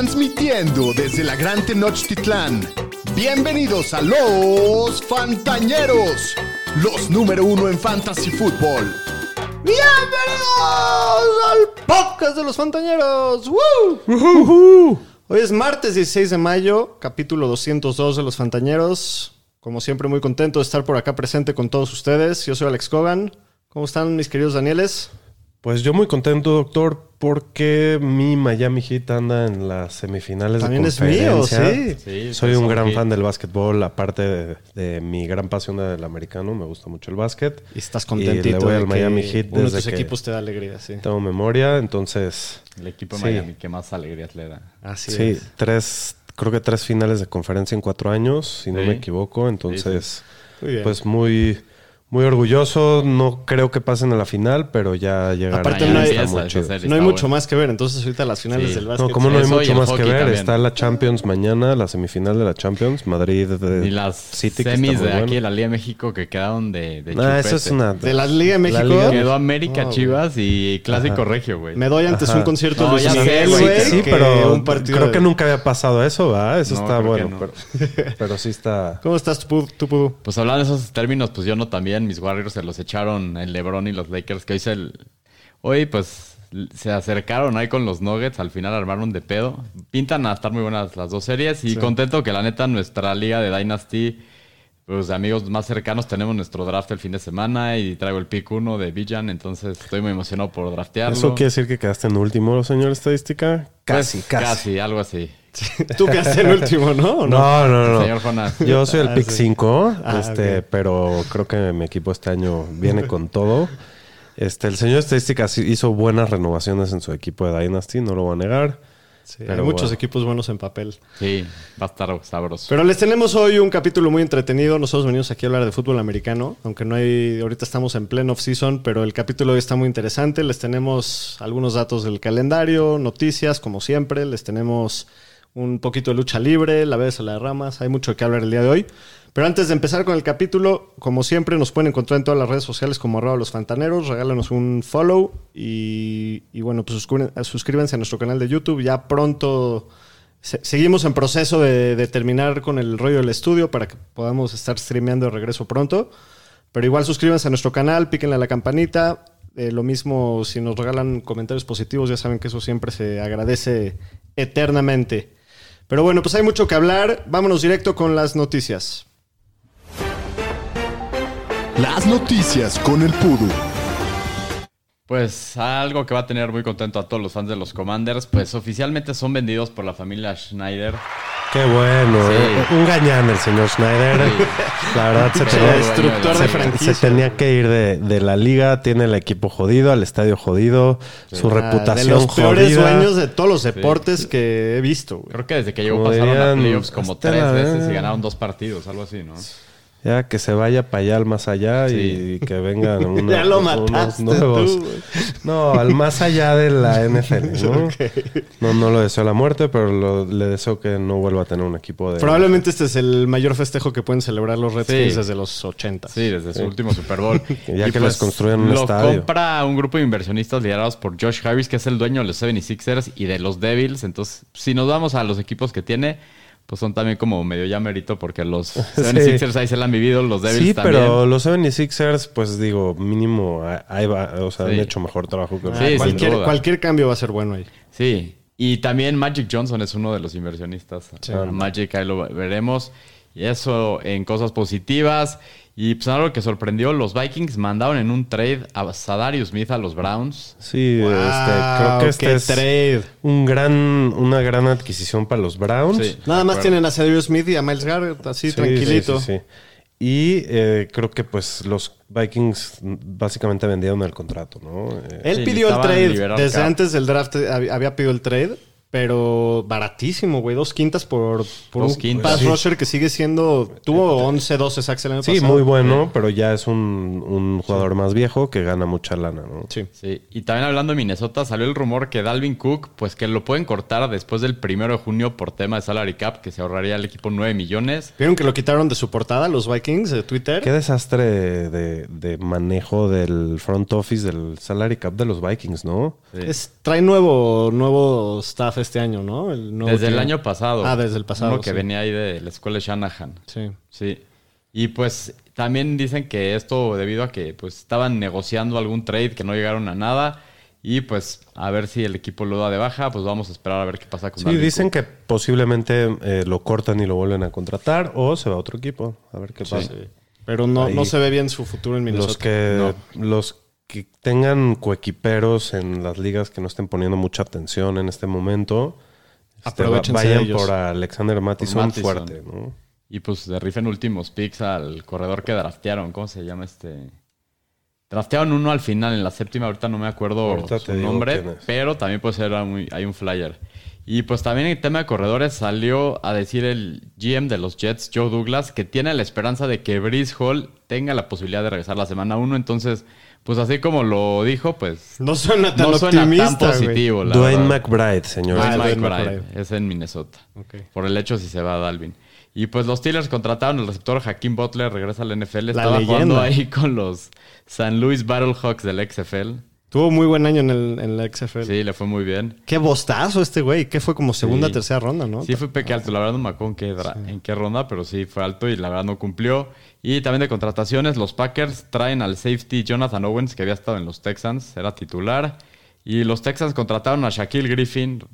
Transmitiendo desde la Gran Tenochtitlán. Bienvenidos a los Fantañeros, los número uno en Fantasy Football. ¡Bienvenidos al podcast de los Fantañeros! ¡Woo! Hoy es martes 16 de mayo, capítulo 202 de los Fantañeros. Como siempre, muy contento de estar por acá presente con todos ustedes. Yo soy Alex Cogan. ¿Cómo están mis queridos Danieles? Pues yo muy contento, doctor, porque mi Miami Heat anda en las semifinales También de es mío, conferencia. sí. Soy un gran fan del básquetbol, aparte de, de mi gran pasión del americano, me gusta mucho el básquet. Y estás Y contentito le voy de al Miami Heat uno de tus que- equipos te da alegría, sí. Tengo memoria, entonces El equipo de Sí. Miami que más alegrías le da. Así sí, es. tres, creo que tres finales de conferencia en cuatro años, si no me equivoco. Entonces, Muy bien. pues muy, muy orgulloso. No creo que pasen a la final, pero ya llegará. Aparte no hay- esa serie, no hay mucho más que ver, entonces ahorita las finales Sí. del básquet. No, como no hay mucho más que ver. también. Está la Champions mañana, la semifinal de la Champions, Madrid de Y las City. semis de aquí de la Liga de México que quedaron de, de Ah, eso chupete. es una. De la Liga de México. Liga- Quedó América, Chivas y Clásico Regio, güey. Me doy antes Ajá. un concierto No, de ya Luis Miguel, güey, Sí, pero un partido creo de- que nunca había pasado eso, ¿va? Eso No, está bueno. pero, pero sí está. ¿Cómo estás, tú, tú, Pudu? Pues hablando de esos términos, pues yo no también. Mis Warriors se los echaron el LeBron y los Lakers, que hoy se... el- Hoy, pues, se acercaron ahí con los Nuggets. Al final armaron de pedo. Pintan a estar muy buenas las dos series. Y contento que la neta nuestra liga de Dynasty... Pues amigos más cercanos tenemos nuestro draft el fin de semana y traigo el pick 1 de Villan, entonces estoy muy emocionado por draftearlo. ¿Eso quiere decir que quedaste en último, señor estadística? Pues, Casi, casi. Casi, algo así. Tú quedaste el último, ¿no? ¿O no? No, no, no. Señor Jonas. Yo soy el Ah, pick sí. 5, Ah, este, pero creo que mi equipo este año viene con todo. Este, el señor estadística sí hizo buenas renovaciones en su equipo de Dynasty, no lo voy a negar. Sí, Pero hay muchos bueno. equipos buenos en papel. Sí, va a estar sabroso. Pero les tenemos hoy un capítulo muy entretenido. Nosotros venimos aquí a hablar de fútbol americano, aunque no hay, ahorita estamos en pleno off-season, pero el capítulo hoy está muy interesante. Les tenemos algunos datos del calendario, noticias, como siempre. Les tenemos un poquito de lucha libre, la vez a la de ramas. Hay mucho que hablar el día de hoy. Pero antes de empezar con el capítulo, como siempre, nos pueden encontrar en todas las redes sociales como arroba los fantaneros. Regálanos un follow y, bueno, pues suscríben- suscríbanse a nuestro canal de YouTube. Ya pronto se- seguimos en proceso de, de terminar con el rollo del estudio para que podamos estar streameando de regreso pronto. Pero igual suscríbanse a nuestro canal, píquenle a la campanita. Eh, lo mismo si nos regalan comentarios positivos, ya saben que eso siempre se agradece eternamente. Pero bueno, pues hay mucho que hablar. Vámonos directo con las noticias. Las noticias con el Pudu. Pues algo que va a tener muy contento a todos los fans de los Commanders, pues oficialmente son vendidos por la familia Schneider. Qué bueno, Sí. eh, un gañán el señor Schneider. La verdad se tenía, destructor se- de franquicia. se tenía que ir de, de la liga, tiene el equipo jodido, al estadio jodido, su Ah, reputación de los peores jodida. dueños de todos los deportes que he visto. güey. Creo que desde que llegó pasaron a playoffs como tres veces y ganaron dos partidos, algo así, ¿no? Ya que se vaya para allá al más allá y que vengan una- Ya lo unos mataste nuevos. tú. No, al más allá de la NFL, ¿no? No, no lo deseo la muerte, pero lo- le deseo que no vuelva a tener un equipo de... Probablemente este es el mayor festejo que pueden celebrar los Redskins Sí. desde los 80. Sí, desde su último Super Bowl. pues, Ya que les construyan un lo estadio. compra un grupo de inversionistas liderados por Josh Harris, que es el dueño de los 76ers y de los Devils. Entonces, si nos vamos a los equipos que tiene, pues son también como medio ya porque los 76ers ahí se la han vivido, los Devils Sí, también. pero los 76ers, pues digo, mínimo, ah, ahí va, o sea, Sí. han hecho mejor trabajo que los Sí, cualquier, cualquier cambio va a ser bueno ahí. Sí, y también Magic Johnson es uno de los inversionistas. Sí. A Magic ahí lo veremos. Y eso en cosas positivas. Y pues algo que sorprendió, los Vikings mandaron en un trade a Sadarius Smith a los Browns. Sí, Wow, este, creo que este es trade. un gran, una gran adquisición para los Browns. Sí. Nada más tienen a Cedric Smith y a Miles Garrett así Sí, tranquilito. sí, sí, sí. Y eh, creo que pues los Vikings básicamente vendieron el contrato, ¿no? Eh, Él Sí, pidió el trade. Desde cap. antes del draft eh, hab- había pedido el trade. Pero baratísimo, güey. Dos quintas por, por Dos un quintas. pass Sí. rusher que sigue siendo... Tuvo 11, 12 sacks el año Sí, pasado. muy bueno, pero ya es un, un jugador más viejo que gana mucha lana, ¿no? Sí. Sí, y también hablando de Minnesota, salió el rumor que Dalvin Cook, pues que lo pueden cortar después del primero de junio por tema de salary cap, que se ahorraría el equipo 9 millones. ¿Vieron que lo quitaron de su portada los Vikings de Twitter? Qué desastre de, de manejo del front office del salary cap de los Vikings, ¿no? Sí. Es, trae nuevo, nuevo staff este año, ¿no? El nuevo Desde el año pasado. Ah, desde el pasado. Uno que sí. venía ahí de la escuela de Shanahan. Sí. Sí. Y pues también dicen que esto debido a que pues estaban negociando algún trade que no llegaron a nada. Y pues a ver si el equipo lo da de baja, pues vamos a esperar a ver qué pasa con Sí, Dalvin dicen Cook. que posiblemente eh, lo cortan y lo vuelven a contratar o se va a otro equipo. A ver qué pasa. Pero no, Ahí. no se ve bien su futuro en Minnesota. Los que, los que tengan coequiperos en las ligas que no estén poniendo mucha atención en este momento, este, vayan ellos. por Alexander Mattison, Mattison. fuerte. ¿no? Y pues de rifen últimos picks al corredor que draftearon. ¿Cómo se llama este? Draftearon uno al final, en la séptima, ahorita no me acuerdo Ahorita su nombre, pero también puede ser muy- hay un flyer. Y pues también en el tema de corredores salió a decir el GM de los Jets, Joe Douglas, que tiene la esperanza de que Breeze Hall tenga la posibilidad de regresar la semana 1. Entonces, pues así como lo dijo, pues No suena tan no suena optimista, tan positivo. la Dwayne verdad. McBride, señor. Ah, Dwayne Dwayne McBride, McBride. Es en Minnesota. Por el hecho si se va a Dalvin. Y pues los Steelers contrataron al receptor Hakeem Butler, regresa al NFL. La Estaba jugando leyenda. ahí con los San Luis Battlehawks del XFL. Tuvo muy buen año en, el, en la XFL. Sí, le fue muy bien. Qué bostazo este güey. Que fue como segunda, Sí. tercera ronda, ¿no? Sí fue peque alto, la verdad no me acuerdo en qué, dra- en qué ronda, pero sí fue alto y la verdad no cumplió. Y también de contrataciones, los Packers traen al safety Jonathan Owens, que había estado en los Texans, era titular. Y los Texans contrataron a Shaquille Griffin,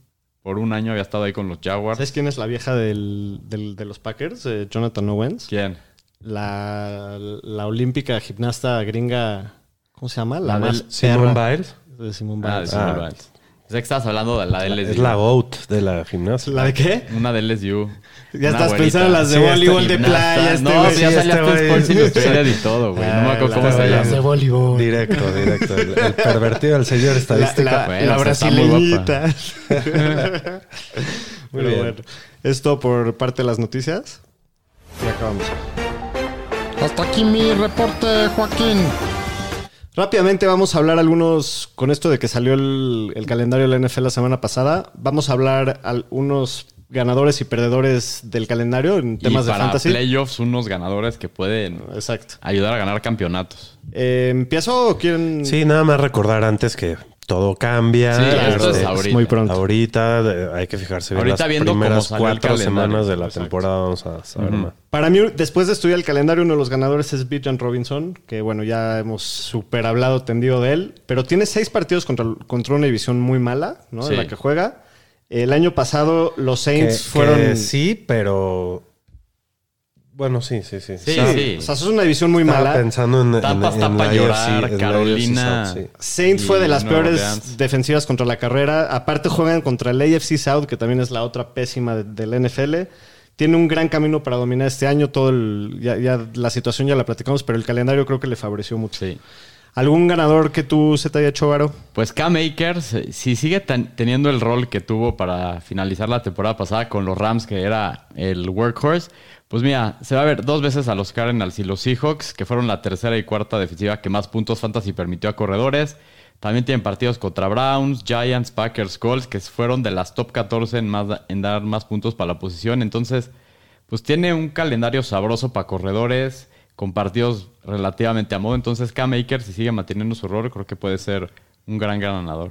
por un año había estado ahí con los Jaguars. ¿Sabes quién es la vieja del, del- de los Packers? Eh, Jonathan Owens. ¿Quién? La, la olímpica gimnasta gringa. ¿Cómo se llama? La, La más del- Simon perra Biles. de Simone Ah, de Biles. Simone Ah. Biles. Pensé que estabas hablando de la de LSU. Es la GOAT de la gimnasia. ¿La de qué? Una de LSU. Ya Una estás güerita. pensando en las de Sí, voleibol este de playa. Este no, pues ya sí, salía este. Sports Illustrated y todo, güey. No me acuerdo Ah, cómo la- se las de llama. voleibol. Directo, directo. El, el pervertido del señor La, estadística. la- Bueno, la o sea, está muy brasileñita. Muy Pero bien. bueno, esto por parte de las noticias. Y acabamos. Hasta aquí mi reporte, Joaquín. Rápidamente vamos a hablar algunos, con esto de que salió el, el calendario de la NFL la semana pasada, vamos a hablar algunos ganadores y perdedores del calendario en temas y de para fantasy. playoffs, unos ganadores que pueden Exacto. ayudar a ganar campeonatos. Eh, ¿Empiezo o quieren...? Sí, nada más recordar antes que todo cambia. Sí, esto es ahorita. muy pronto. Ahorita hay que fijarse bien Ahorita las viendo cómo primeras el cuatro semanas de la Exacto. temporada. Vamos a saber más. Para mí, después de estudiar el calendario, uno de los ganadores es Bijan Robinson, que bueno, ya hemos super hablado, tendido de él, pero tiene seis partidos contra, contra una división muy mala, ¿no? Sí. En la que juega. El año pasado los Saints que fueron... sí, pero. Bueno, sí, sí, sí. Sí, Estaba- sí. O sea, es una división muy Estaba mala. pensando en, en, Tampa está en pa' la llorar, AFC, Carolina. AFC South, sí. Saints Y fue de las Nueva peores Orleans. defensivas contra la carrera. Aparte juegan contra el AFC South, que también es la otra pésima de- del NFL. Tiene un gran camino para dominar este año. Todo el, ya, ya la situación ya la platicamos, pero el calendario creo que le favoreció mucho. Sí. ¿Algún ganador que tú se te haya hecho, Varo? Pues Cam Akers, eh, si sigue teniendo el rol que tuvo para finalizar la temporada pasada con los Rams, que era el workhorse, pues mira, se va a ver dos veces a los Cardinals y los Seahawks, que fueron la tercera y cuarta defensiva que más puntos fantasy permitió a corredores. También tienen partidos contra Browns, Giants, Packers, Colts, que fueron de las top 14 en, más, en dar más puntos para la posición. Entonces, pues tiene un calendario sabroso para corredores, con partidos relativamente a modo. Entonces, Cam Akers, si sigue manteniendo su rol, creo que puede ser un gran ganador.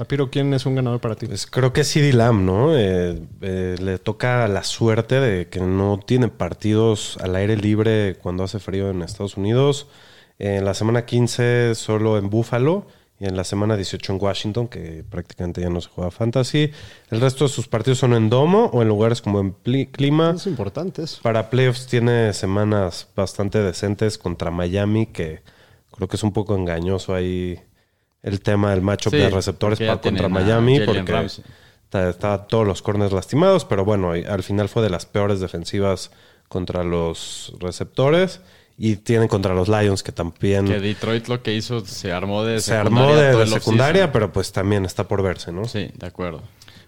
Rapiro, ¿quién es un ganador para ti? Pues creo que CD Lamb, ¿no? Eh, eh, le toca la suerte de que no tiene partidos al aire libre cuando hace frío en Estados Unidos. En la semana 15 solo en Buffalo y en la semana 18 en Washington, que prácticamente ya no se juega fantasy. El resto de sus partidos son en domo o en lugares como en clima. Es importante eso. Para playoffs tiene semanas bastante decentes contra Miami, que creo que es un poco engañoso ahí el tema del matchup Sí, de receptores para contra Miami, porque está todos los corners lastimados, pero bueno, al final fue de las peores defensivas contra los receptores y tienen contra los Lions que también Que Detroit lo que hizo se armó de se armó secundaria de, de secundaria, pero pues también está por verse, ¿no? Sí, de acuerdo.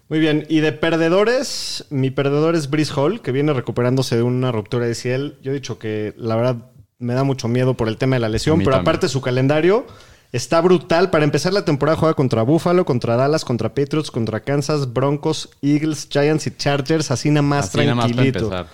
Muy bien, y de perdedores, mi perdedor es Brice Hall, que viene recuperándose de una ruptura de ciel. Yo he dicho que la verdad me da mucho miedo por el tema de la lesión, pero también. aparte su calendario está brutal. Para empezar la temporada juega contra Buffalo, contra Dallas, contra Patriots, contra Kansas, Broncos, Eagles, Giants y Chargers, así nada más Así nada más para tranquilito.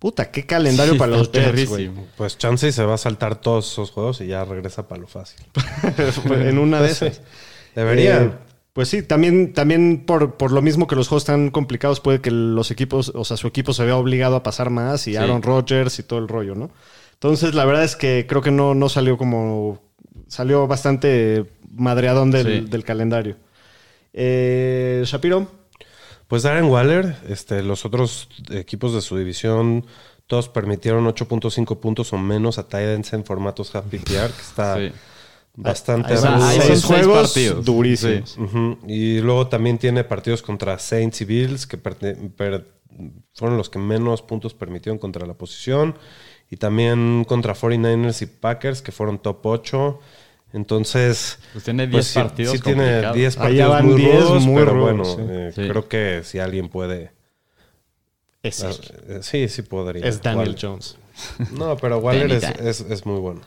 Puta, qué calendario Sí, para los Jets, güey. Pues Chansey se va a saltar todos esos juegos y ya regresa para lo fácil. en una de esas. Debería. Eh, Pues sí, también, también por, por lo mismo que los juegos están complicados, puede que los equipos, o sea, su equipo se vea obligado a pasar más y Sí. Aaron Rodgers y todo el rollo, ¿no? Entonces, la verdad es que creo que no, no salió como. Salió bastante madreadón del, Sí. del calendario. Eh, Shapiro. Pues Darren Waller, este, los otros equipos de su división, todos permitieron 8.5 puntos o menos a Titans en formatos Happy PR, que está Sí. bastante ahí seis juegos partidos. durísimos. Sí. Y luego también tiene partidos contra Saints y Bills, que per- fueron los que menos puntos permitieron contra la posición. Y también contra 49ers y Packers, que fueron top 8. Entonces, Pues tiene 10 sí- partidos Sí, tiene complicados. 10 Allá partidos van muy 10 rudos, muy pero rudos, bueno, sí. eh, Sí. creo que si alguien puede... Es, eh, sí, sí podría. es Daniel Waller. Jones. No, pero Waller es, es, es muy bueno.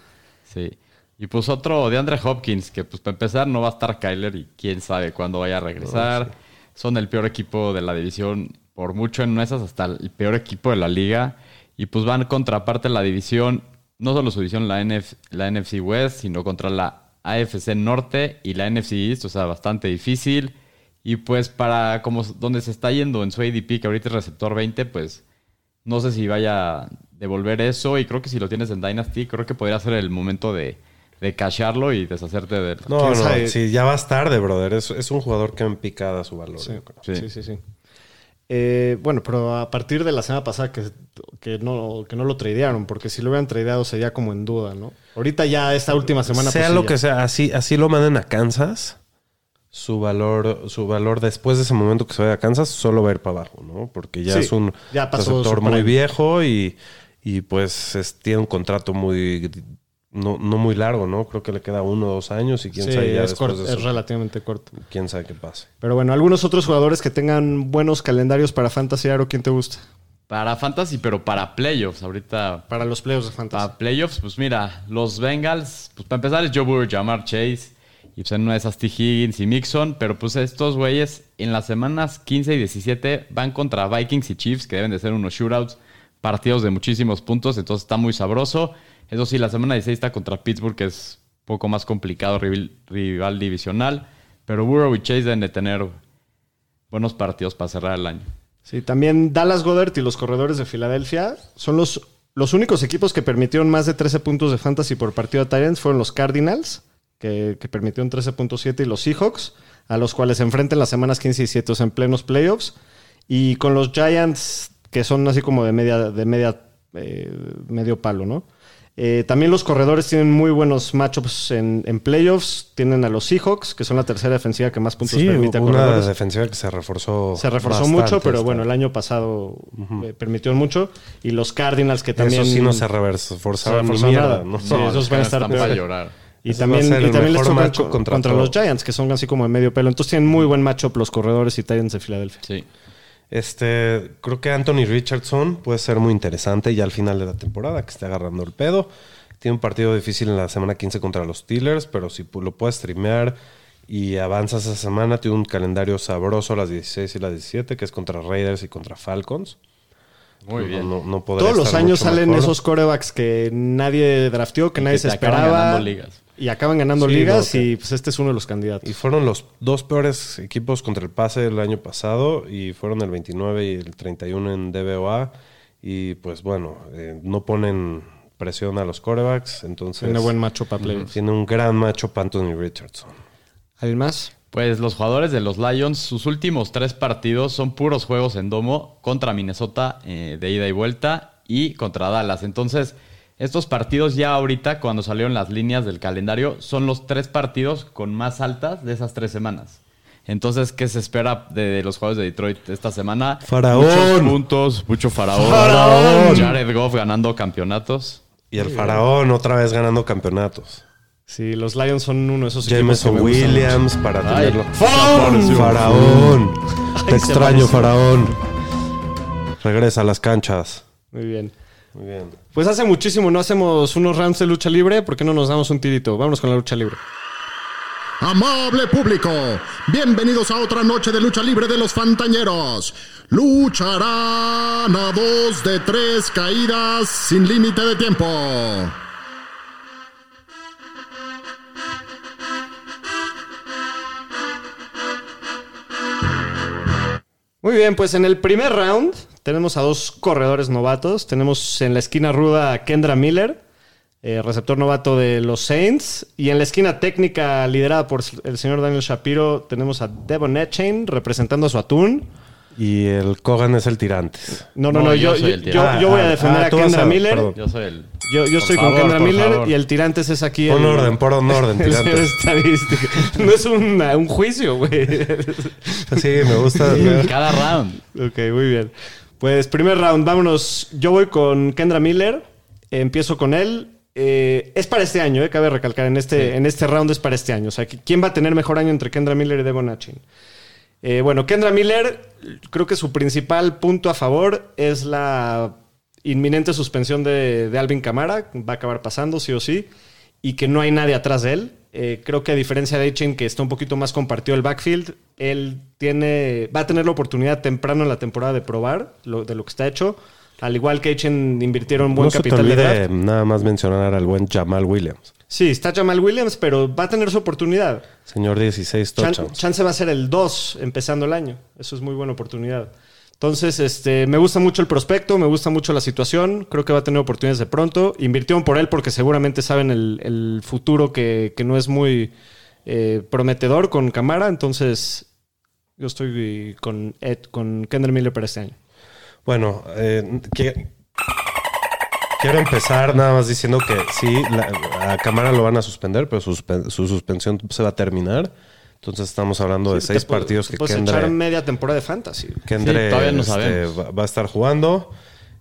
Sí. Y pues otro de Andre Hopkins, que pues para empezar no va a estar Kyler y quién sabe cuándo vaya a regresar. Son el peor equipo de la división por mucho en esas, hasta el peor equipo de la liga. Y pues van contra parte de la división, no solo su división, la, NF la NFC West, sino contra la AFC Norte y la NFC East, o sea, bastante difícil. Y pues para como donde se está yendo en su ADP, que ahorita es receptor 20, pues no sé si vaya a devolver eso. Y creo que si lo tienes en Dynasty, creo que podría ser el momento de, de casharlo y deshacerte de él. No, ¿Quién no, sabe? sí, ya vas tarde, brother. Es, es un jugador que en picada su valor. Sí. Sí. sí, sí. Eh, bueno, pero a partir de la semana pasada que, que, no, que no lo tradearon, porque si lo hubieran tradeado sería como en duda, ¿no? Ahorita ya esta última semana... sea pues, lo que sea, así, así lo manden a Kansas, su valor, su valor después de ese momento que se vaya a Kansas, solo va a ir para abajo, ¿no? Porque ya Sí, es un ya pasó receptor su muy viejo y, y pues es- tiene un contrato muy no, no muy largo, ¿no? Creo que le queda uno o dos años y quién Sí, sabe ya es, después corto, de es relativamente corto. quién sabe qué pase. Pero bueno, algunos otros jugadores que tengan buenos calendarios para Fantasy Aro, ¿quién te gusta? Para Fantasy, pero para playoffs. Ahorita Para los playoffs de Fantasy. Para playoffs, pues mira, los Bengals, pues para empezar es Joe Burrow, Jamar Chase, y pues en una de esas T. Higgins y Mixon, pero pues estos güeyes en las semanas 15 y 17 van contra Vikings y Chiefs, que deben de ser unos shootouts, partidos de muchísimos puntos, entonces está muy sabroso. Eso sí, la semana 16 está contra Pittsburgh, que es un poco más complicado, rival, rival divisional, pero Burrow y Chase deben de tener buenos partidos para cerrar el año. Sí, también Dallas Goddard y los corredores de Filadelfia son los, los únicos equipos que permitieron más de 13 puntos de fantasy por partido de Tyrants. Fueron los Cardinals, que, que permitieron 13.7, y los Seahawks, a los cuales se enfrentan las semanas 15 y 17 o sea, en plenos playoffs. Y con los Giants, que son así como de media, de media eh, medio palo, ¿no? Eh, también los corredores tienen muy buenos matchups en, en playoffs. Tienen a los Seahawks, que son la tercera defensiva que más puntos Sí, permite a una corredores. defensiva que se reforzó. Se reforzó bastante mucho, pero esta- bueno, el año pasado eh, permitieron mucho. Y los Cardinals, que también. Eso sí no se reforzaron ni nada. ¿no? Sí, esos van a estar para llorar. Y va también, y también les tocan contra contra, los Giants, que son así como de medio pelo. Entonces tienen muy buen matchup los corredores y Titans de Filadelfia. Sí. Este, creo que Anthony Richardson puede ser muy interesante ya al final de la temporada, que esté agarrando el pedo. Tiene un partido difícil en la semana 15 contra los Steelers, pero si lo puedes streamear y avanzas esa semana, tiene un calendario sabroso las 16 y las 17, que es contra Raiders y contra Falcons. Muy No- bien. No, Todos los años salen mejor. esos corebacks que nadie drafteó, que Y nadie que se te acaban esperaba. ganando ligas. Y acaban ganando Sí, ligas no, y pues este es uno de los candidatos. Y fueron los dos peores equipos contra el pase el año pasado y fueron el 29 y el 31 en DBOA. Y pues bueno, eh, no ponen presión a los corebacks, entonces Tiene buen matchup para tiene un gran macho Anthony Richardson. ¿Alguien más? Pues los jugadores de los Lions, sus últimos tres partidos son puros juegos en domo contra Minnesota eh, de ida y vuelta y contra Dallas. Entonces, estos partidos ya ahorita, cuando salieron las líneas del calendario, son los tres partidos con más altas de esas tres semanas. Entonces, ¿qué se espera de, de los jugadores de Detroit esta semana? ¡Faraón! Muchos puntos, mucho faraón. ¡Faraón! Jared Goff ganando campeonatos. Y el faraón otra vez ganando campeonatos. Sí, los Lions son uno de esos Jameson Williams para Ay, tenerlo. ¡Faraón! ¡Faraón! Te Ay, extraño, faraón. Regresa a las canchas. Muy bien. Muy bien. Pues hace muchísimo no hacemos unos rounds de lucha libre. ¿Por qué no nos damos un tirito? Vámonos con la lucha libre. Amable público, bienvenidos a otra noche de lucha libre de los Fantañeros. Lucharán a dos de tres caídas sin límite de tiempo. Muy bien, pues en el primer round tenemos a dos corredores novatos. Tenemos en la esquina ruda a Kendra Miller, eh, receptor novato de los Saints. Y en la esquina técnica liderada por el señor Daniel Shapiro tenemos a Devon Etchain representando a su atún. Y el Kogan es el Tirantes. No, no, No, no, yo yo, soy el yo- tirante. yo voy a Ah, defender ah, a Kendra a- Miller. perdón. Yo soy el. Yo, yo Por estoy favor, con Kendra por Miller favor. y el Tirantes es aquí. El- orden, pon orden, el señor Tirantes. estadístico. No es un, un juicio, güey. Sí, me gusta. Cada round. Ok, muy bien. Pues primer round, vámonos. Yo voy con Kendra Miller. Empiezo con él. Eh, es para este año, eh, cabe recalcar. En este, en este round es para este año. O sea, ¿quién va a tener mejor año entre Kendra Miller y Devon Achin? Eh, bueno, Kendra Miller, creo que su principal punto a favor es la inminente suspensión de, de Alvin Camara. Va a acabar pasando, sí o sí. Y que no hay nadie atrás de él. Eh, creo que a diferencia de Echen, que está un poquito más compartido el backfield, él tiene, va a tener la oportunidad temprano en la temporada de probar lo, de lo que está hecho. Al igual que Echen invirtieron buen No se te capital de olvide draft. nada más mencionar al buen Jamal Williams. Sí, está Jamal Williams, pero va a tener su oportunidad. Señor 16 Chan- touchdowns. chance va a ser el 2 empezando el año. Eso es muy buena oportunidad. Entonces, este, me gusta mucho el prospecto, me gusta mucho la situación. Creo que va a tener oportunidades de pronto. Invirtieron por él porque seguramente saben el, el futuro que, que no es muy eh, prometedor con Camara. Entonces, yo estoy con, Ed, con Kendra Miller para este año. Bueno, eh, quiero empezar nada más diciendo que sí, la- a Camara lo van a suspender, pero su, su suspensión se va a terminar. Entonces estamos hablando de seis partidos que puedes Kendre, echar media temporada de fantasy. Kendre, Sí, todavía no este, va, va a estar jugando.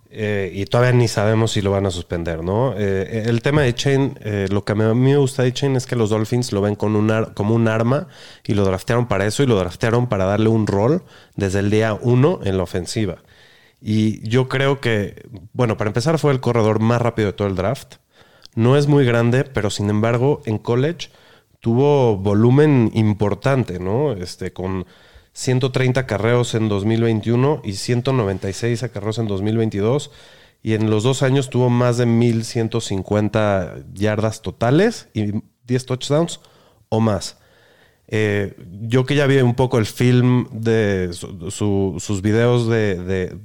eh, y todavía ni sabemos si lo van a suspender, ¿no? Eh, el tema de Chain, eh, lo que a mí me gusta de Chain es que los Dolphins lo ven con un ar- como un arma y lo draftearon para eso y lo draftearon para darle un rol desde el día uno en la ofensiva. Y yo creo que, bueno, para empezar fue el corredor más rápido de todo el draft. No es muy grande, pero sin embargo en college tuvo volumen importante, ¿no? Este, con 130 carreos en 2021 y 196 acarreos en 2022. Y en los dos años tuvo más de 1150 yardas totales y 10 touchdowns o más. Eh, yo que ya vi un poco el film de su- su- sus videos de, de-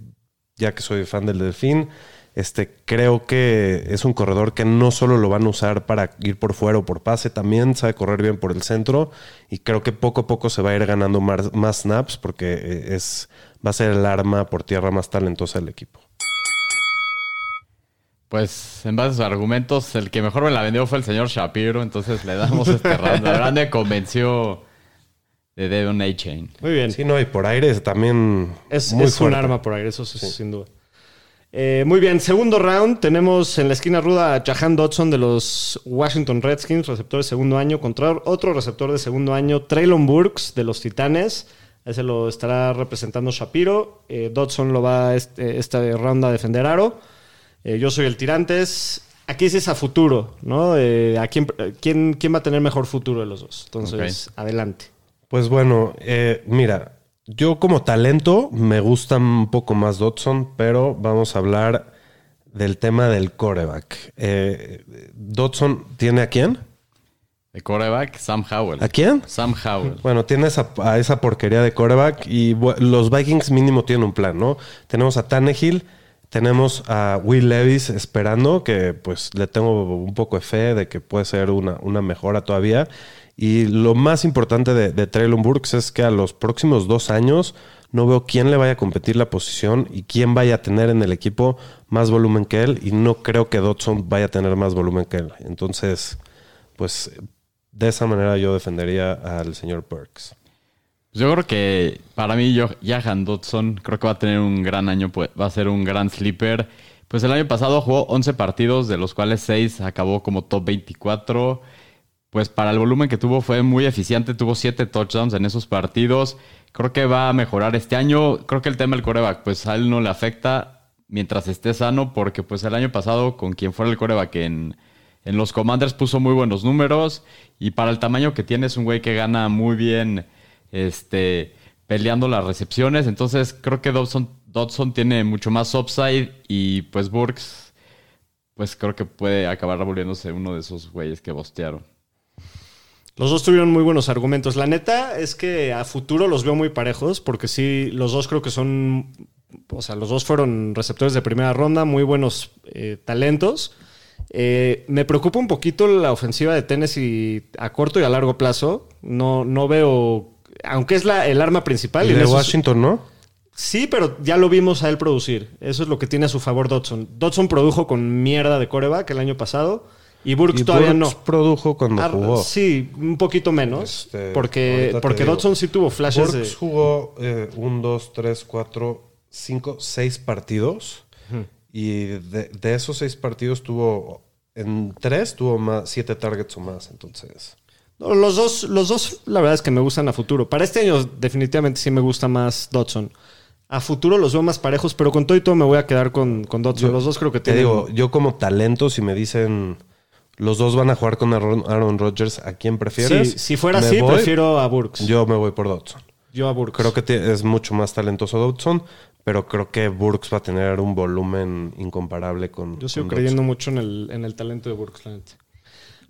ya que soy fan del Delfín, este, creo que es un corredor que no solo lo van a usar para ir por fuera o por pase, también sabe correr bien por el centro y creo que poco a poco se va a ir ganando más, más snaps porque eh, es, va a ser el arma por tierra más talentosa del equipo. Pues en base a sus argumentos, el que mejor me la vendió fue el señor Shapiro, entonces le damos este round. La verdad me convenció de Devon A-Chain. Muy bien. Sí, no, y por aire también Es, muy es un arma por aire, eso sí, sin duda. Eh, muy bien, segundo round. Tenemos en la esquina ruda a Jahan Dodson de los Washington Redskins, receptor de segundo año, contra otro receptor de segundo año, Traylon Burks de los Titanes. Ese lo estará representando Shapiro. Eh, Dodson lo va a este- esta ronda a defender Aro. Eh, yo soy el Tirantes. Aquí sí es a futuro, ¿no? ¿a quién, quién, quién va a tener mejor futuro de los dos? Entonces, adelante. Pues bueno, mira, yo como talento me gusta un poco más Dodson, pero vamos a hablar del tema del coreback. Eh, Dodson tiene a quién? De coreback, Sam Howell. ¿A quién? Sam Howell. Bueno, tiene esa, a esa porquería de coreback y los Vikings mínimo tienen un plan, ¿no? Tenemos a Tannehill, tenemos a Will Levis esperando, que pues le tengo un poco de fe de que puede ser una, una mejora todavía. Y lo más importante de, de Traylon Burks es que a los próximos dos años no veo quién le vaya a competir la posición y quién vaya a tener en el equipo más volumen que él. Y no creo que Dodson vaya a tener más volumen que él. Entonces, pues de esa manera yo defendería al señor Burks. Yo creo que para mí, Jahan Dodson, creo que va a tener un gran año, pues, va a ser un gran sleeper. Pues el año pasado jugó 11 partidos, de los cuales 6 acabó como top 24. Pues para el volumen que tuvo fue muy eficiente, tuvo 7 touchdowns en esos partidos. Creo que va a mejorar este año. Creo que el tema del coreback, pues a él no le afecta mientras esté sano, porque pues el año pasado con quien fuera el coreback en, en los Commanders puso muy buenos números. Y para el tamaño que tiene es un güey que gana muy bien este, peleando las recepciones. Entonces creo que Dodson, Dodson tiene mucho más upside y pues Burks, pues creo que puede acabar volviéndose uno de esos güeyes que bostearon. Los dos tuvieron muy buenos argumentos. La neta es que a futuro los veo muy parejos, porque sí, los dos creo que son. O sea, los dos fueron receptores de primera ronda, muy buenos eh, talentos. Eh, me preocupa un poquito la ofensiva de Tennessee a corto y a largo plazo. No, no veo. Aunque es la, el arma principal. Y de Washington, ¿no? Sí, pero ya lo vimos a él producir. Eso es lo que tiene a su favor Dodson. Dodson produjo con mierda de coreback el año pasado y Burks Y todavía Burks no. produjo cuando Ah, jugó. Sí, un poquito menos. Este, porque porque. Dodson sí tuvo flashes Burks de. jugó eh, un, dos, tres, cuatro, cinco, seis partidos. Y de, de esos seis partidos tuvo. En tres tuvo más, siete targets o más. Entonces. Los dos, los dos, la verdad es que me gustan a futuro. Para este año, definitivamente sí me gusta más Dodson. A futuro los veo más parejos, pero con todo y todo me voy a quedar con, con Dodson. los dos creo que Te tienen. digo, yo como talento, si me dicen. Los dos van a jugar con Aaron, Rodgers. ¿A quién prefieres? Sí, si fuera Me así, voy- prefiero a Burks. Yo, Yo me voy por Dodson. a Burks. Creo que es mucho más talentoso Dodson, pero creo que Burks va a tener un volumen incomparable con. Yo sigo con creyendo mucho en el, en el talento de Burks, la neta.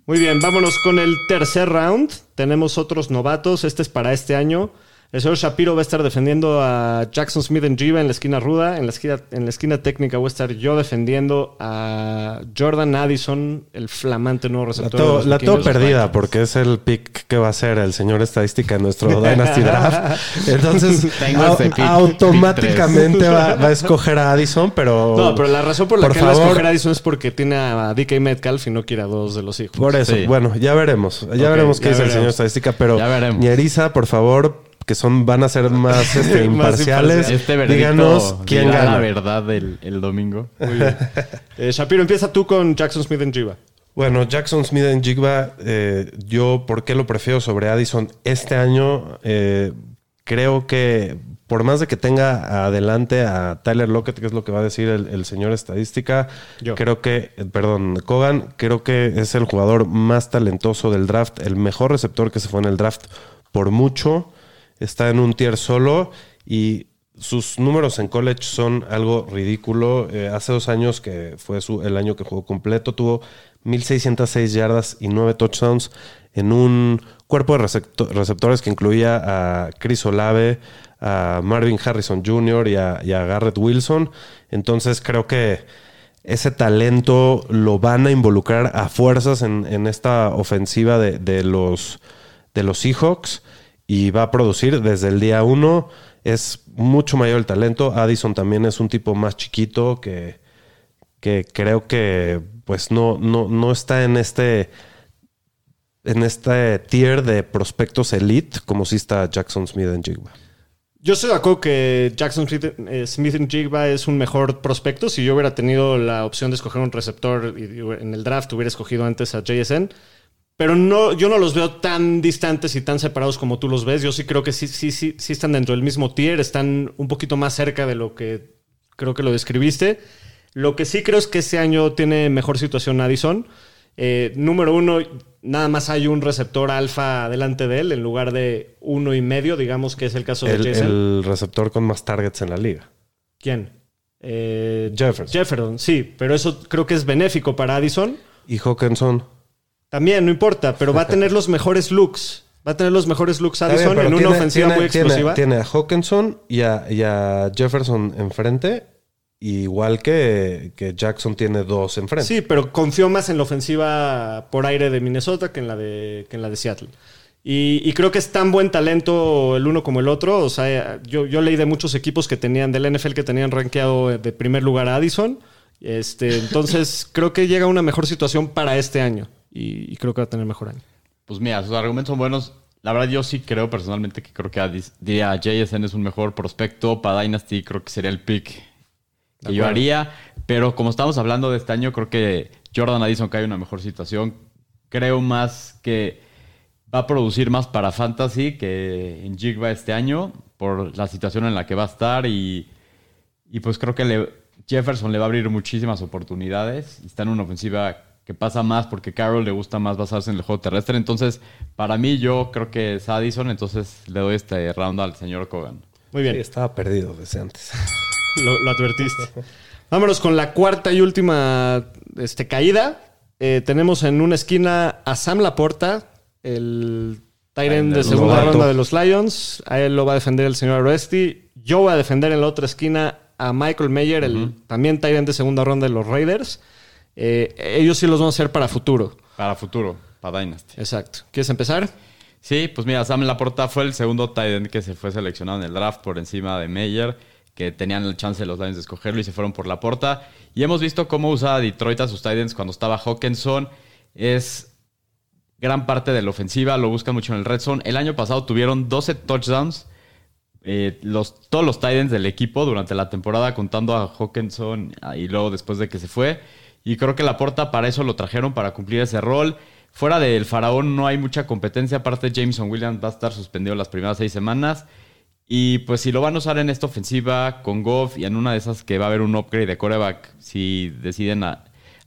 Muy bien, vámonos con el tercer round. Tenemos otros novatos. Este es para este año. El señor Shapiro va a estar defendiendo a Jackson Smith en Jiva en la esquina ruda. En la esquina, en la esquina técnica voy a estar yo defendiendo a Jordan Addison, el flamante nuevo La receptor. los la tengo perdida porque es el pick que va a ser el señor estadística en nuestro Dynasty Draft. Entonces, pick- automáticamente va, va a escoger a Addison, pero. No, pero la razón por la Por que va a escoger a Addison es porque tiene a DK Metcalf y no quiere a dos de los hijos. Por eso, Sí. bueno, ya veremos. Ya veremos qué dice el señor estadística, pero. Ya veremos. Ñeriza, por favor, que son, van a ser más este, Más imparciales. Este Díganos quién dirá la gana. verdad el, el domingo. Muy bien. Eh, Shapiro, empieza tú con Jackson Smith en Jiva. Bueno, Jackson Smith en Jigba, eh, yo, ¿por qué lo prefiero sobre Addison? Este año, eh, creo que por más de que tenga adelante a Tyler Lockett, que es lo que va a decir el, el señor estadística, Yo. creo que, eh, perdón, Kogan, creo que es el jugador más talentoso del draft, el mejor receptor que se fue en el draft por mucho. Está en un tier solo y sus números en college son algo ridículo. Eh, hace dos años, que fue su, el año que jugó completo, tuvo 1.606 yardas y 9 touchdowns en un cuerpo de recepto- receptores que incluía a Chris Olave, a Marvin Harrison Jr. y a, y a Garrett Wilson. Entonces creo que ese talento lo van a involucrar a fuerzas en, en esta ofensiva de, de los, de los Seahawks y va a producir desde el día uno. Es mucho mayor el talento. Addison también es un tipo más chiquito que, que creo que pues no, no, no está en este en este tier de prospectos elite como si está Jackson Smith en Jigba. Yo estoy de acuerdo que Jackson Smith, eh, Smith en Jigba es un mejor prospecto. Si yo hubiera tenido la opción de escoger un receptor y en el draft hubiera escogido antes a JSN. Pero no, yo no los veo tan distantes y tan separados como tú los ves. Yo sí creo que sí, sí, sí, sí están dentro del mismo tier, están un poquito más cerca de lo que creo que lo describiste. Lo que sí creo es que este año tiene mejor situación Addison. Eh, número uno, nada más hay un receptor alfa delante de él en lugar de uno y medio, digamos que es el caso de El, Jason. el receptor con más targets en la liga. ¿Quién? Eh, Jefferson. Jefferson, sí, pero eso creo que es benéfico para Addison. Y Hawkinson. También, no importa, pero va a tener los mejores looks. Va a tener los mejores looks bien, Addison en tiene- una ofensiva tiene- muy tiene- explosiva. Tiene, a Hawkinson y a, y a Jefferson enfrente, igual que, que Jackson tiene dos enfrente. Sí, pero confío más en la ofensiva por aire de Minnesota que en la de, que en la de Seattle. Y, y creo que es tan buen talento el uno como el otro. O sea, yo, yo leí de muchos equipos que tenían, del NFL que tenían rankeado de primer lugar a Addison. Este, entonces, creo que llega a una mejor situación para este año. Y, y creo que va a tener mejor año. Pues mira, sus argumentos son buenos. La verdad, yo sí creo personalmente que creo que diría JSN es un mejor prospecto. Para Dynasty creo que sería el pick que yo haría. Pero como estamos hablando de este año, creo que Jordan Addison cae en una mejor situación. Creo más que va a producir más para Fantasy que en Jigba este año por la situación en la que va a estar y, y pues creo que le- Jefferson le va a abrir muchísimas oportunidades está en una ofensiva que pasa más porque Carroll le gusta más basarse en el juego terrestre. Entonces, para mí yo creo que es Addison, entonces le doy este round al señor Kogan. Muy bien. Sí, estaba perdido desde antes. Lo, lo advertiste. Vámonos con la cuarta y última este, caída. Eh, tenemos en una esquina a Sam Laporta, el Tyrant de segunda ronda de los Lions. A él lo va a defender el señor Aresti. Yo voy a defender en la otra esquina a Michael Mayer, el también Tyrant de segunda ronda de los Raiders. Eh, ellos sí los van a hacer para futuro. Para futuro, para Dynasty. Exacto. ¿Quieres empezar? Sí, pues mira, Sam Laporta fue el segundo tight end que se fue seleccionado en el draft por encima de Meyer, que tenían el chance de los Lions de escogerlo y se fueron por Laporta. Y hemos visto cómo usa Detroit a sus tight ends cuando estaba Hawkinson. Es gran parte de la ofensiva, lo buscan mucho en el red zone. El año pasado tuvieron 12 touchdowns. eh, los, todos los tight ends del equipo durante la temporada, contando a Hawkinson y luego después de que se fue. Y creo que Laporta para eso lo trajeron, para cumplir ese rol. Fuera del faraón no hay mucha competencia. Aparte, Jameson Williams va a estar suspendido las primeras seis semanas. Y pues si lo van a usar en esta ofensiva con Goff y en una de esas que va a haber un upgrade de coreback, si deciden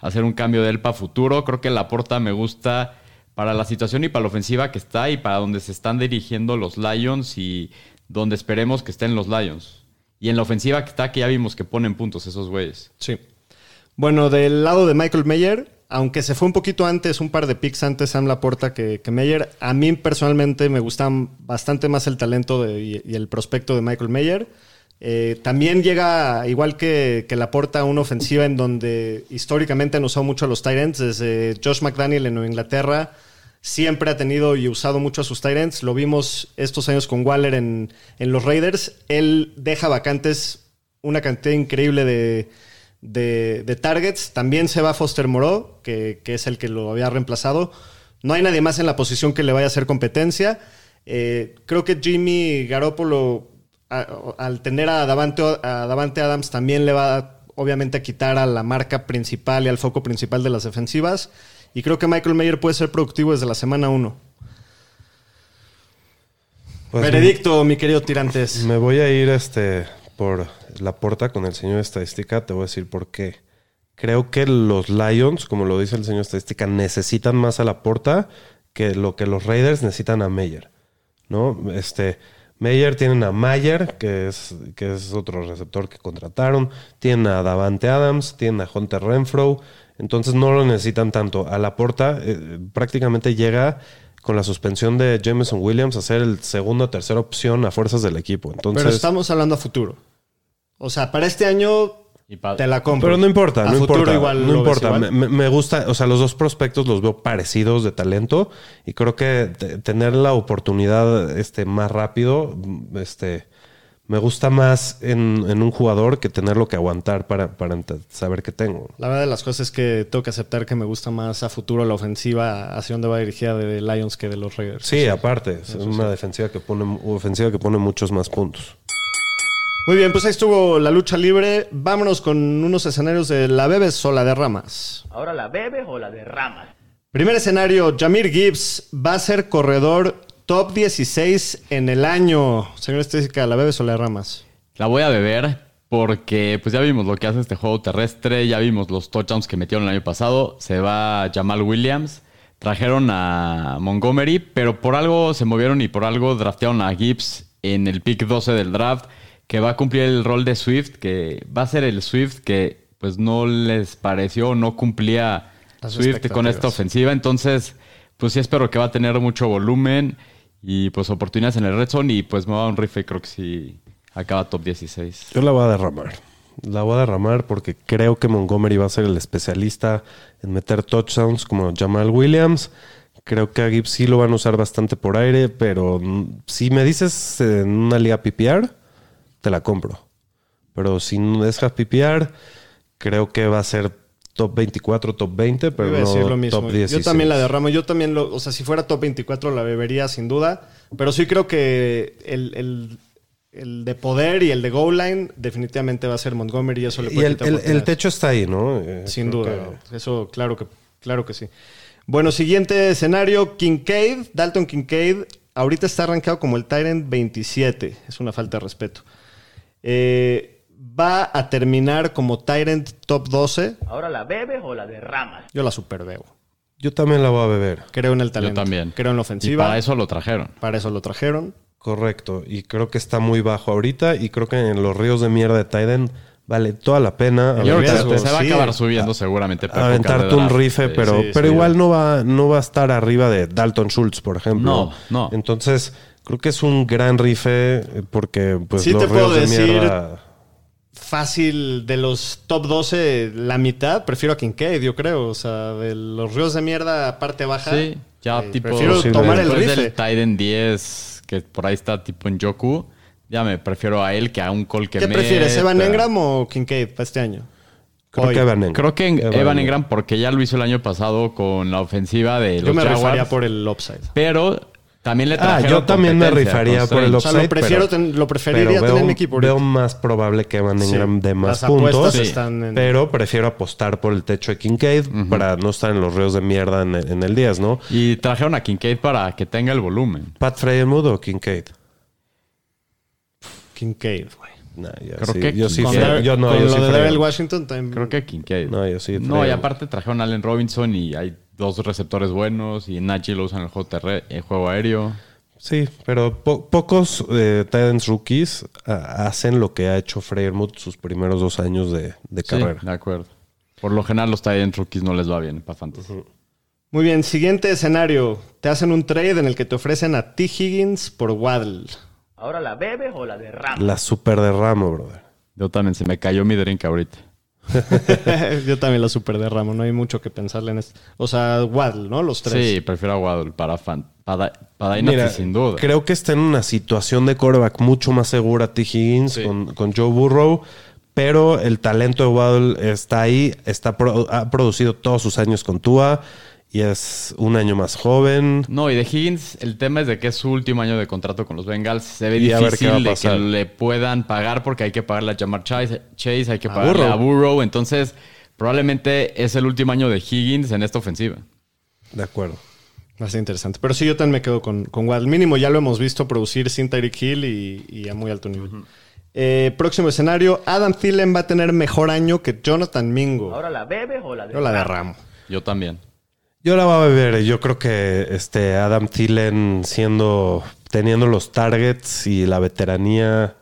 hacer un cambio de él para futuro, creo que Laporta me gusta para la situación y para la ofensiva que está y para donde se están dirigiendo los Lions y donde esperemos que estén los Lions. Y en la ofensiva que está, que ya vimos que ponen puntos esos güeyes. Sí. Bueno, del lado de Michael Mayer, aunque se fue un poquito antes, un par de picks antes Sam Laporta que, que Mayer, a mí personalmente me gusta bastante más el talento y, el prospecto de Michael Mayer. Eh, también llega, igual que, que Laporta, una ofensiva en donde históricamente han usado mucho a los Tyrants. Desde Josh McDaniel en Nueva Inglaterra, siempre ha tenido y usado mucho a sus Tyrants. Lo vimos estos años con Waller en, en los Raiders. Él deja vacantes una cantidad increíble de, de, de targets. También se va Foster Moreau, que, que es el que lo había reemplazado. No hay nadie más en la posición que le vaya a hacer competencia. Eh, creo que Jimmy Garoppolo, a- al tener a Davante, a Davante Adams, también le va obviamente a quitar a la marca principal y al foco principal de las defensivas. Y creo que Michael Mayer puede ser productivo desde la semana 1. Pues, Veredicto, mi querido Tirantes. Me voy a ir este por la puerta con el señor estadística. Te voy a decir por qué. Creo que los Lions, como lo dice el señor estadística, necesitan más a la porta que lo que los Raiders necesitan a Meyer. ¿No? Este. Meyer tienen a Mayer, que es, que es otro receptor que contrataron. Tienen a Davante Adams, tienen a Hunter Renfro. Entonces no lo necesitan tanto. A la porta prácticamente llega con la suspensión de Jameson Williams a ser el segundo o tercera opción a fuerzas del equipo. Entonces, Pero estamos hablando a futuro. O sea, para este año Y pa- te la compro. Pero no importa, A no futuro importa. igual no importa. igual. Me, gusta, o sea, los dos prospectos los veo parecidos de talento y creo que te- tener la oportunidad este, más rápido, este, me gusta más en, en un jugador que tenerlo que aguantar para, para saber qué tengo. La verdad de las cosas es que tengo que aceptar que me gusta más a futuro la ofensiva hacia donde va dirigida de Lions que de los Raiders. Sí, aparte, es una defensiva que pone, ofensiva que pone muchos más puntos. Muy bien, pues ahí estuvo la lucha libre. Vámonos con unos escenarios de la bebes o la derramas. Ahora la bebes o la derramas. Primer escenario, Jamir Gibbs va a ser corredor top 16 en el año. Señor Estética, ¿la bebes o la derramas? La voy a beber porque pues ya vimos lo que hace este juego terrestre, ya vimos los touchdowns que metieron el año pasado, se va Jamal Williams, trajeron a Montgomery, pero por algo se movieron y por algo draftearon a Gibbs en el pick 12 del draft, que va a cumplir el rol de Swift, que va a ser el Swift que pues no les pareció, no cumplía Las Swift con esta ofensiva, entonces pues sí espero que va a tener mucho volumen y pues oportunidades en el red zone y pues me va a dar un rifle, creo que sí acaba top 16. Yo la voy a derramar. La voy a derramar porque creo que Montgomery va a ser el especialista en meter touchdowns como Jamal Williams. Creo que a Gibbs sí lo van a usar bastante por aire, pero mm, si me dices en una liga PPR, te la compro. Pero si no dejas PPR, creo que va a ser top 24, top 20, pero no decir lo mismo. top Yo 16. también la derramo. Yo también lo, o sea, si fuera top 24 la bebería sin duda. Pero sí creo que el, el- el de poder y el de goal line definitivamente va a ser Montgomery y eso le Y puede el, quitar el- el techo está ahí, ¿no? Eh, Sin duda. que- Eso claro que, claro que sí. Bueno, siguiente escenario. Kincaid, Dalton Kincaid. Ahorita está arrancado como el Tyrant 27. Es una falta de respeto. Eh, va a terminar como Tyrant top 12. Ahora la bebes o la derramas. Yo la super veo. Yo también la voy a beber. Creo en el talento. Yo también. Creo en la Y ofensiva. para eso lo trajeron. Para eso lo trajeron. Correcto, y creo que está muy bajo ahorita y creo que en los ríos de mierda de Tiden vale toda la pena. Yo creo que se, va a sí. acabar subiendo seguramente. por aventarte un rife, pero, sí, pero sí. igual no va, no va a estar arriba de Dalton Schultz, por ejemplo. No, no. Entonces, creo que es un gran rife eh, porque pues Sí los te puedo ríos de decir- mierda- Fácil, de los top 12, la mitad, prefiero a Kincaid, yo creo. O sea, de los ríos de mierda, parte baja. Sí, ya eh, tipo. Prefiero Sí, tomar el después rife. del Tiden 10, que por ahí está tipo en Yoku, ya me prefiero a él que a un call que ¿Qué me. prefieres, Evan Engram o Kincaid para este año? Creo Hoy. que Evan Engram. Creo que en- Evan Evan Engram. Porque ya lo hizo el año pasado con la ofensiva de los Yo me Jaguars, por el upside. Pero también le Ah, trajeron yo también me rifaría por el Strange. O sea, lo upside, prefiero pero- ten- lo preferiría pero tener en mi equipo veo más probable que Evan Sí. Engram dé más Las apuestas puntos. Sí. están en... Pero prefiero apostar por el techo de Kincaid para no estar en los ríos de mierda en el, en el 10, ¿no? Y trajeron a Kincaid para que tenga el volumen. Pat Freyermuth o Kincaid. Kincaid, güey. Nah, yo Creo sí, que yo sí, Con, yo no, con yo lo sí de. Washington también. Creo que Kincaid. No, yo sí. No, y aparte trajeron a Allen Robinson y hay dos receptores buenos y Najee lo usan en el juego, el juego aéreo. Sí, pero po- pocos eh, Titans rookies ah, hacen lo que ha hecho Freyermuth sus primeros dos años de, de Sí, carrera. de acuerdo. Por lo general los Titans rookies no les va bien para fantasy. Muy bien, siguiente escenario. Te hacen un trade en el que te ofrecen a T. Higgins por Waddle. ¿Ahora la bebes o la derramas? La super derramo, brother. Yo también, se me cayó mi drink ahorita. Yo también lo super derramo, no hay mucho que pensarle en esto. O sea, Waddle, ¿no? Los tres. Sí, prefiero a Waddle para, fan, para, para Mira, sin duda. creo que está en una situación de quarterback mucho más segura T. Higgins Sí. con, con Joe Burrow, pero el talento de Waddle está ahí, está pro- ha producido todos sus años con Tua y es un año más joven. No, y de Higgins, el tema es de que es su último año de contrato con los Bengals. Se ve Y difícil de que le puedan pagar porque hay que pagarle a Jamar Chase, Chase hay que A pagarle Burrow. a Burrow. Entonces, probablemente es el último año de Higgins en esta ofensiva. De acuerdo. Va a ser interesante. Pero sí, yo también me quedo con, con Waddle. Mínimo ya lo hemos visto producir sin Tyreek Hill y, y a muy alto nivel. Eh, próximo escenario. Adam Thielen va a tener mejor año que Jonathan Mingo. ¿Ahora la bebes o la Yo la derramo. Yo también. Yo la voy a beber. Yo creo que este Adam Thielen siendo teniendo los targets y la veteranía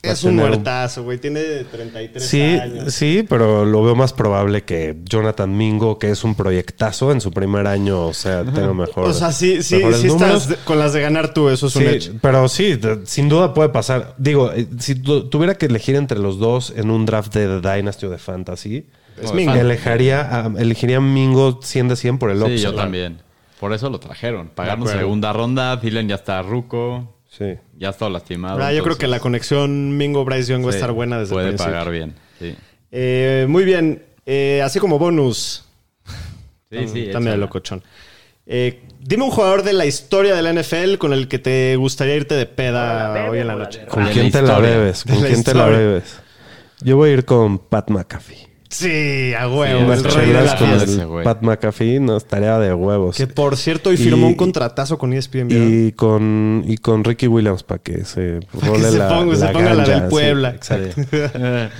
Es un tener muertazo, güey. Tiene 33 Sí, años. sí, pero lo veo más probable que Jonathan Mingo, que es un proyectazo en su primer año, o sea, tenga mejor. O sea, sí, sí, sí estás con las de ganar tú, eso es un hecho. pero sí, sin duda puede pasar. Digo, eh, si tu- tuviera que elegir entre los dos en un draft de Dynasty o de Fantasy, Es Mingo. elegiría, a- elegiría Mingo 100 de 100 por el Sí, upside. yo también. Por eso lo trajeron. Pagaron segunda ronda. Thielen ya está ruco. Sí. Ya está lastimado. Ah, yo creo que la conexión Mingo-Bryce Young va a sí, estar buena desde Puede el principio. pagar bien. Sí, Eh, muy bien. Eh, así como bonus. sí. sí También locochón. Eh, dime un jugador de la historia de la NFL con el que te gustaría irte de peda hoy en la noche. ¿Con quién la te la bebes? ¿Con quién te la bebes? Yo voy a ir con Pat McAfee. Sí, a huevo, Sí, el rey de la fiesta. Pat McAfee nos tarea de huevos. Que por cierto, hoy firmó Y- un contratazo con ESPN. Y con, y con Ricky Williams para que se role se la, ponga- se ponga la del sí, Puebla. exacto.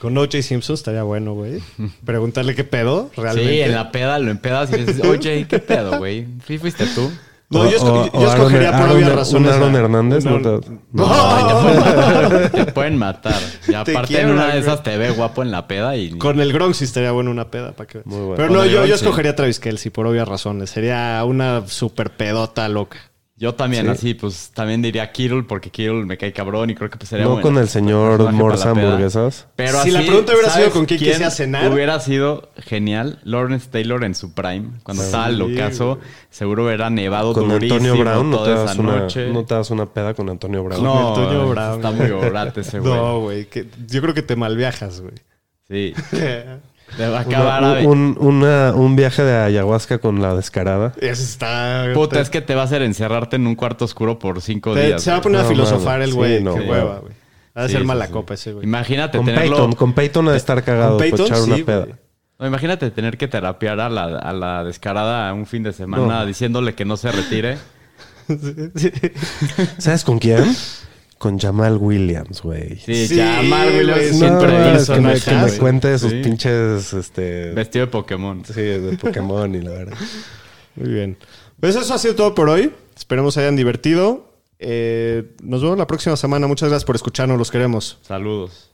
Con O.J. Simpson estaría bueno, güey. Preguntarle qué pedo, realmente. Sí, en la peda lo empedas y dices, oye, ¿qué pedo, güey? ¿Sí fuiste tú? No, yo, esco- O- yo o Aaron- escogería por Aaron- obvias un razones. Aaron a- Hernández, ¿no te- No, Ay, te, pueden matar, te pueden matar. Y Te aparte quiero, en una de güey. esas te ve guapo en la peda y... Con el Gronk sí estaría bueno una peda. ¿para? Muy bueno. Pero Con no, el yo, yo sí. escogería a Travis Kelsey por obvias razones. Sería una super pedota loca. Yo también, Sí. así, pues también diría Kittle porque Kittle me cae cabrón y creo que pues, sería No con el señor Morsa. Hamburguesas. Pero Si la pregunta hubiera sido ¿sabes con quién quisiera cenar? Hubiera sido genial. Lawrence Taylor en su prime, cuando estaba al ocaso, seguro hubiera nevado Con durísimo Antonio Brown no te, toda das esa una, noche. no te das una peda con Antonio Brown. No, Antonio Brown, está güey. muy orate ese güey. No, güey. que- Yo creo que te malviajas, güey. Sí. Te va a acabar Una- a... un, una- un viaje de ayahuasca con la descarada. Eso está. Puta, te- es que te va a hacer encerrarte en un cuarto oscuro por cinco te- días. se va a poner a filosofar el Sí, güey. no, Qué hueva, güey. De Sí, ser mala sí. copa ese, güey. Imagínate Con tenerlo... Peyton, con Peyton ha de estar cagado Peyton, echar una sí, peda. güey. No, imagínate tener que terapiar a la, a la descarada un fin de semana No. diciéndole que no se retire. ¿Sabes con quién? Con Jamal Williams, güey. Sí, Sí, Jamal Williams siempre No, es que, me, que cuente sus Sí. pinches este, vestido de Pokémon. sí, de Pokémon y la verdad. Muy bien. Pues eso ha sido todo por hoy. Esperemos se hayan divertido. Eh, nos vemos la próxima semana. Muchas gracias por escucharnos. Los queremos. Saludos.